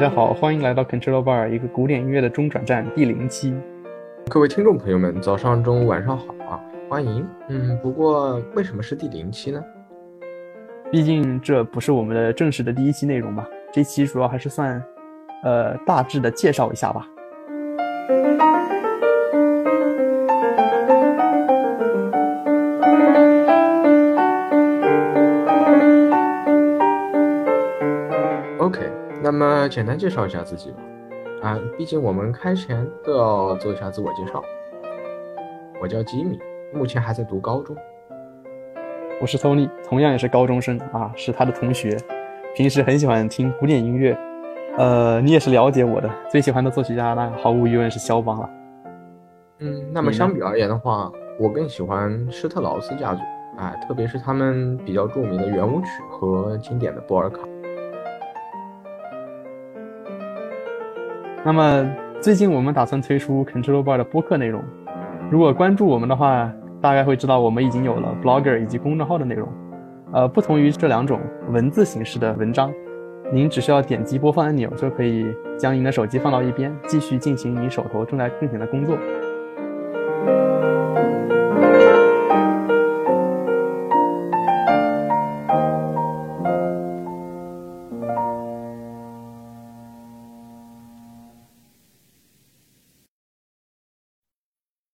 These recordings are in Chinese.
家好，欢迎来到 Control Bar，一个古典音乐的中转站第零期。各位听众朋友们，早上、中午、晚上好啊！欢迎。嗯，不过为什么是第零期呢？毕竟这不是我们的正式的第一期内容吧？这期主要还是算，呃，大致的介绍一下吧。那简单介绍一下自己吧。啊，毕竟我们开前都要做一下自我介绍。我叫吉米，目前还在读高中。我是 Tony，同样也是高中生啊，是他的同学，平时很喜欢听古典音乐。呃，你也是了解我的，最喜欢的作曲家那毫无疑问是肖邦了。嗯，那么相比而言的话，我更喜欢施特劳斯家族，哎，特别是他们比较著名的圆舞曲和经典的波尔卡。那么最近我们打算推出 Control Bar 的播客内容，如果关注我们的话，大概会知道我们已经有了 Blogger 以及公众号的内容。呃，不同于这两种文字形式的文章，您只需要点击播放按钮就可以将您的手机放到一边，继续进行你手头正在进行的工作。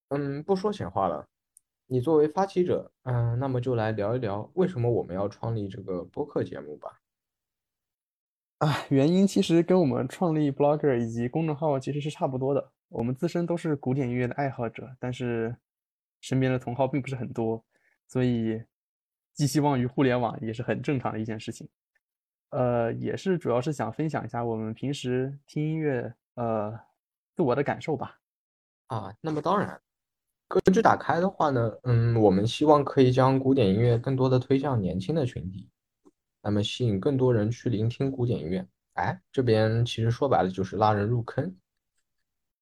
嗯，不说闲话了，你作为发起者，嗯，那么就来聊一聊为什么我们要创立这个播客节目吧。啊，原因其实跟我们创立 Blogger 以及公众号其实是差不多的。我们自身都是古典音乐的爱好者，但是身边的同好并不是很多，所以寄希望于互联网也是很正常的一件事情。呃，也是主要是想分享一下我们平时听音乐呃自我的感受吧。啊，那么当然。格局打开的话呢，嗯，我们希望可以将古典音乐更多的推向年轻的群体，那么吸引更多人去聆听古典音乐。哎，这边其实说白了就是拉人入坑。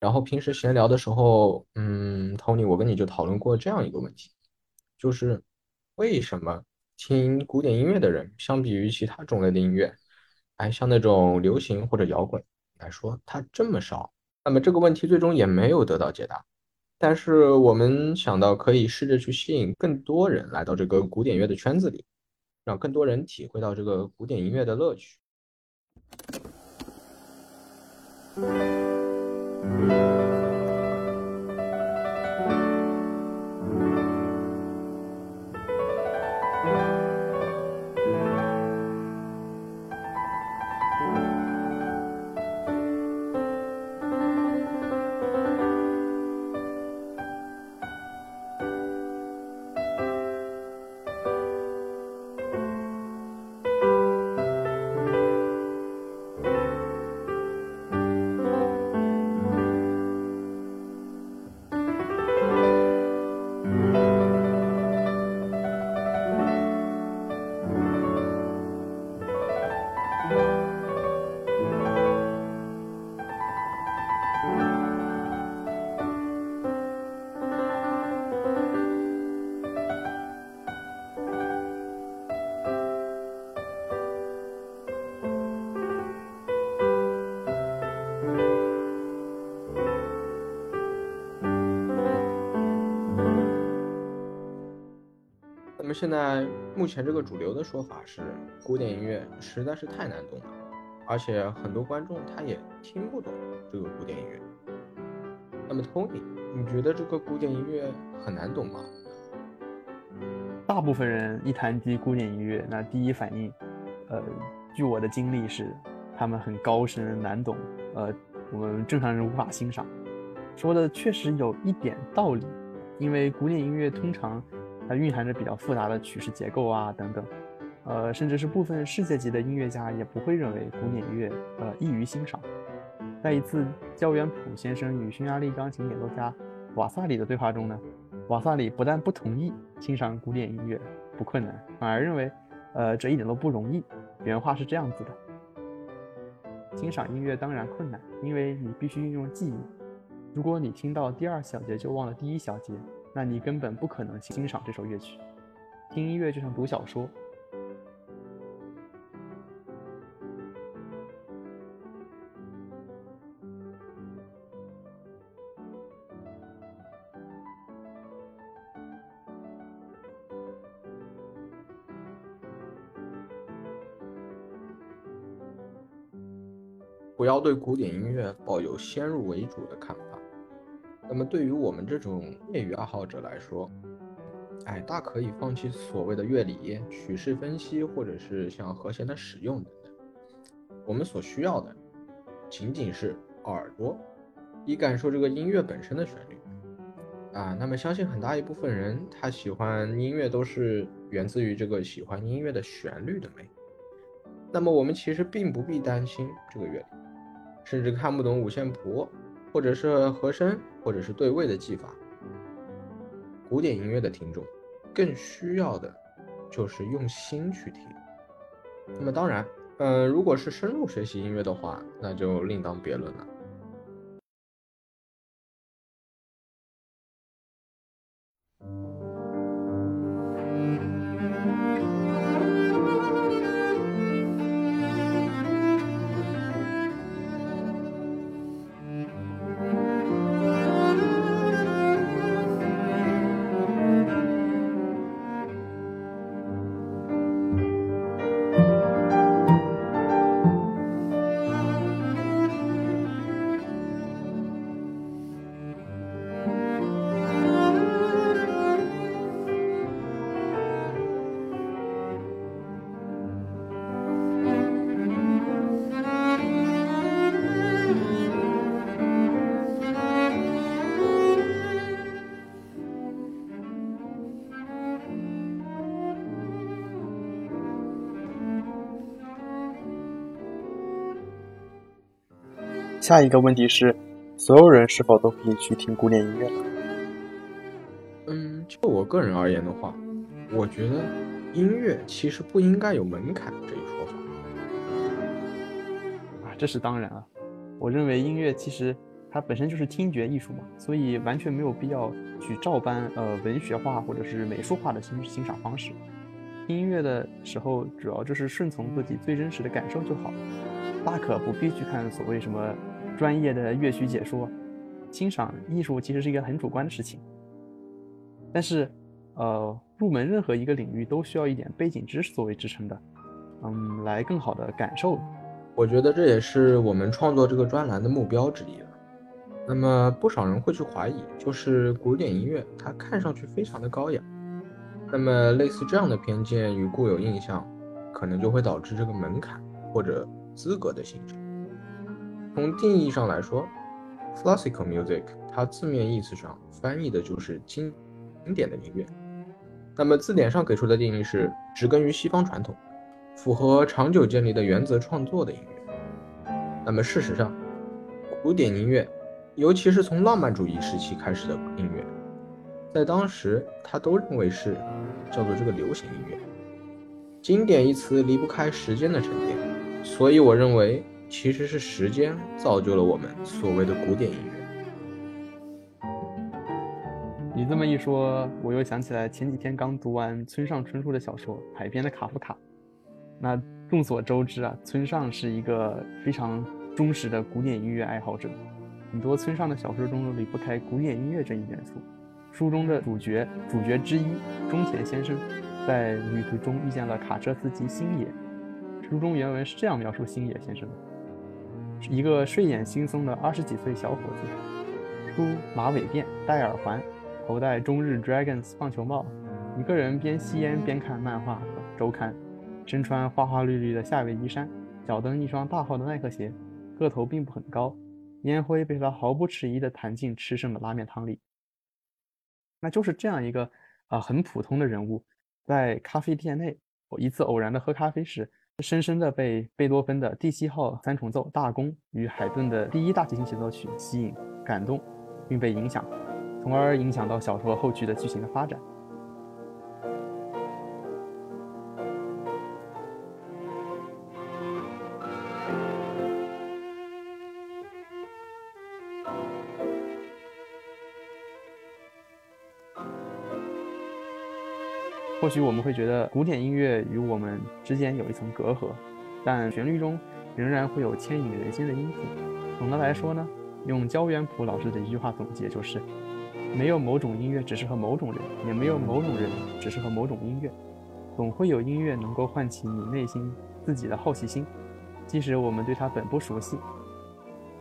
然后平时闲聊的时候，嗯，Tony，我跟你就讨论过这样一个问题，就是为什么听古典音乐的人相比于其他种类的音乐，哎，像那种流行或者摇滚来说，它这么少？那么这个问题最终也没有得到解答。但是我们想到可以试着去吸引更多人来到这个古典乐的圈子里，让更多人体会到这个古典音乐的乐趣。现在目前这个主流的说法是，古典音乐实在是太难懂了，而且很多观众他也听不懂这个古典音乐。那么 Tony，你觉得这个古典音乐很难懂吗？大部分人一谈及古典音乐，那第一反应，呃，据我的经历是，他们很高深难懂，呃，我们正常人无法欣赏。说的确实有一点道理，因为古典音乐通常。它蕴含着比较复杂的曲式结构啊，等等，呃，甚至是部分世界级的音乐家也不会认为古典音乐呃易于欣赏。在一次焦元溥先生与匈牙利钢琴演奏家瓦萨里的对话中呢，瓦萨里不但不同意欣赏古典音乐不困难，反而认为，呃，这一点都不容易。原话是这样子的：欣赏音乐当然困难，因为你必须运用记忆。如果你听到第二小节就忘了第一小节。那你根本不可能欣赏这首乐曲听音乐就像读小说。不要对古典音乐抱有先入为主的看法。那么对于我们这种业余爱好者来说，哎，大可以放弃所谓的乐理、曲式分析，或者是像和弦的使用等等。我们所需要的，仅仅是耳朵，以感受这个音乐本身的旋律。啊，那么相信很大一部分人，他喜欢音乐都是源自于这个喜欢音乐的旋律的美。那么我们其实并不必担心这个乐理，甚至看不懂五线谱，或者是和声，或者是对位的技法。古典音乐的听众，更需要的就是用心去听。那么当然，嗯，如果是深入学习音乐的话，那就另当别论了。下一个问题是，所有人是否都可以去听古典音乐？嗯，就我个人而言的话，我觉得音乐其实不应该有门槛这一说法。啊，这是当然啊。我认为音乐其实它本身就是听觉艺术嘛，所以完全没有必要去照搬呃文学化或者是美术化的欣欣赏方式。听音乐的时候，主要就是顺从自己最真实的感受就好，大可不必去看所谓什么。专业的乐曲解说，欣赏艺术其实是一个很主观的事情。但是，呃，入门任何一个领域都需要一点背景知识作为支撑的，嗯，来更好的感受。我觉得这也是我们创作这个专栏的目标之一了。那么，不少人会去怀疑，就是古典音乐它看上去非常的高雅，那么类似这样的偏见与固有印象，可能就会导致这个门槛或者资格的形成。从定义上来说，classical music 它字面意思上翻译的就是经经典的音乐。那么字典上给出的定义是植根于西方传统、符合长久建立的原则创作的音乐。那么事实上，古典音乐，尤其是从浪漫主义时期开始的音乐，在当时他都认为是叫做这个流行音乐。经典一词离不开时间的沉淀，所以我认为。其实是时间造就了我们所谓的古典音乐。你这么一说，我又想起来前几天刚读完村上春树的小说《海边的卡夫卡》。那众所周知啊，村上是一个非常忠实的古典音乐爱好者，很多村上的小说中都离不开古典音乐这一元素。书中的主角主角之一中田先生，在旅途中遇见了卡车司机星野。书中原文是这样描述星野先生的。一个睡眼惺忪的二十几岁小伙子，梳马尾辫，戴耳环，头戴中日 Dragons 棒球帽，一个人边吸烟边看漫画周刊，身穿花花绿绿的夏威夷衫，脚蹬一双大号的耐克鞋，个头并不很高，烟灰被他毫不迟疑地弹进吃剩的拉面汤里。那就是这样一个啊很普通的人物，在咖啡店内，我一次偶然的喝咖啡时。深深的被贝多芬的第七号三重奏大公与海顿的第一大提琴协奏曲吸引、感动，并被影响，从而影响到小说后续的剧情的发展。或许我们会觉得古典音乐与我们之间有一层隔阂，但旋律中仍然会有牵引人心的音符。总的来说呢，用焦元溥老师的一句话总结就是：没有某种音乐只适合某种人，也没有某种人只适合某种音乐。总会有音乐能够唤起你内心自己的好奇心，即使我们对它本不熟悉，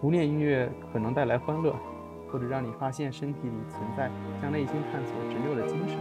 古典音乐可能带来欢乐，或者让你发现身体里存在向内心探索直流的精神。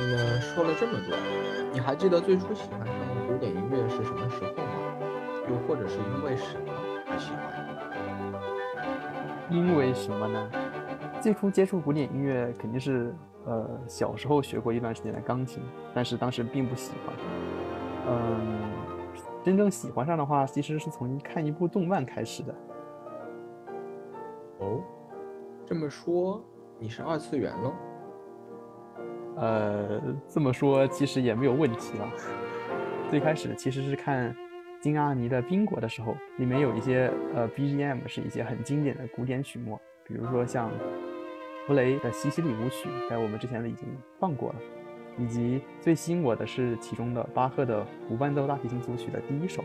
那么说了这么多，你还记得最初喜欢上古典音乐是什么时候吗？又或者是因为什么而喜欢？因为什么呢？最初接触古典音乐肯定是呃小时候学过一段时间的钢琴，但是当时并不喜欢。嗯，真正喜欢上的话，其实是从看一部动漫开始的。哦，这么说你是二次元喽？呃，这么说其实也没有问题了。最开始其实是看金阿尼的《冰果》的时候，里面有一些呃 BGM 是一些很经典的古典曲目，比如说像弗雷的《西西里舞曲》，在我们之前已经放过了，以及最吸引我的是其中的巴赫的无伴奏大提琴组曲的第一首。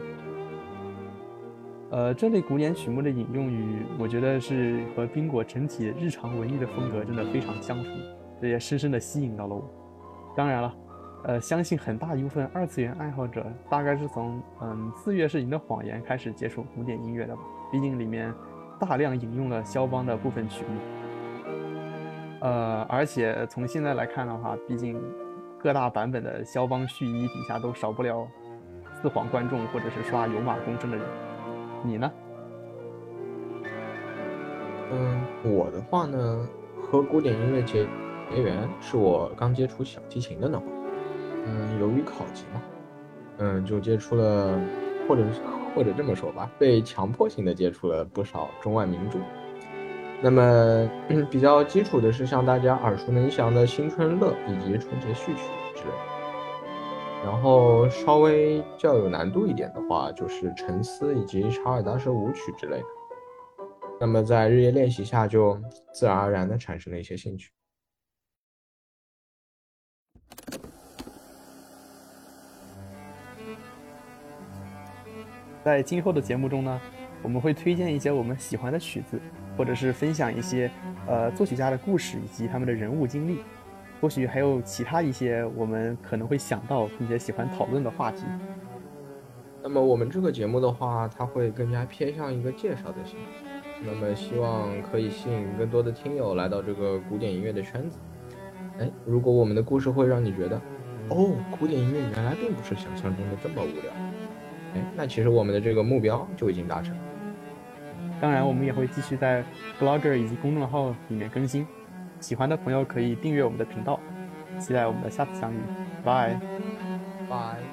呃，这类古典曲目的引用语，我觉得是和冰果整体日常文艺的风格真的非常相符。这也深深的吸引到了我。当然了，呃，相信很大一部分二次元爱好者大概是从嗯《四月是你的谎言》开始接触古典音乐的吧。毕竟里面大量引用了肖邦的部分曲目。呃，而且从现在来看的话，毕竟各大版本的肖邦序一底下都少不了四皇观众或者是刷有马公声的人。你呢？嗯，我的话呢，和古典音乐结。结缘是我刚接触小提琴的呢，嗯，由于考级嘛，嗯，就接触了，或者或者这么说吧，被强迫性的接触了不少中外名著。那么比较基础的是像大家耳熟能详的《新春乐》以及《春节序曲》之类的。然后稍微较有难度一点的话，就是《沉思》以及《查尔达舍舞曲》之类的。那么在日夜练习下，就自然而然的产生了一些兴趣。在今后的节目中呢，我们会推荐一些我们喜欢的曲子，或者是分享一些呃作曲家的故事以及他们的人物经历，或许还有其他一些我们可能会想到并且喜欢讨论的话题。那么我们这个节目的话，它会更加偏向一个介绍的性，那么希望可以吸引更多的听友来到这个古典音乐的圈子。哎，如果我们的故事会让你觉得，哦，古典音乐原来并不是想象中的这么无聊。哎，那其实我们的这个目标就已经达成。当然，我们也会继续在 Blogger 以及公众号里面更新。喜欢的朋友可以订阅我们的频道。期待我们的下次相遇。Bye。Bye。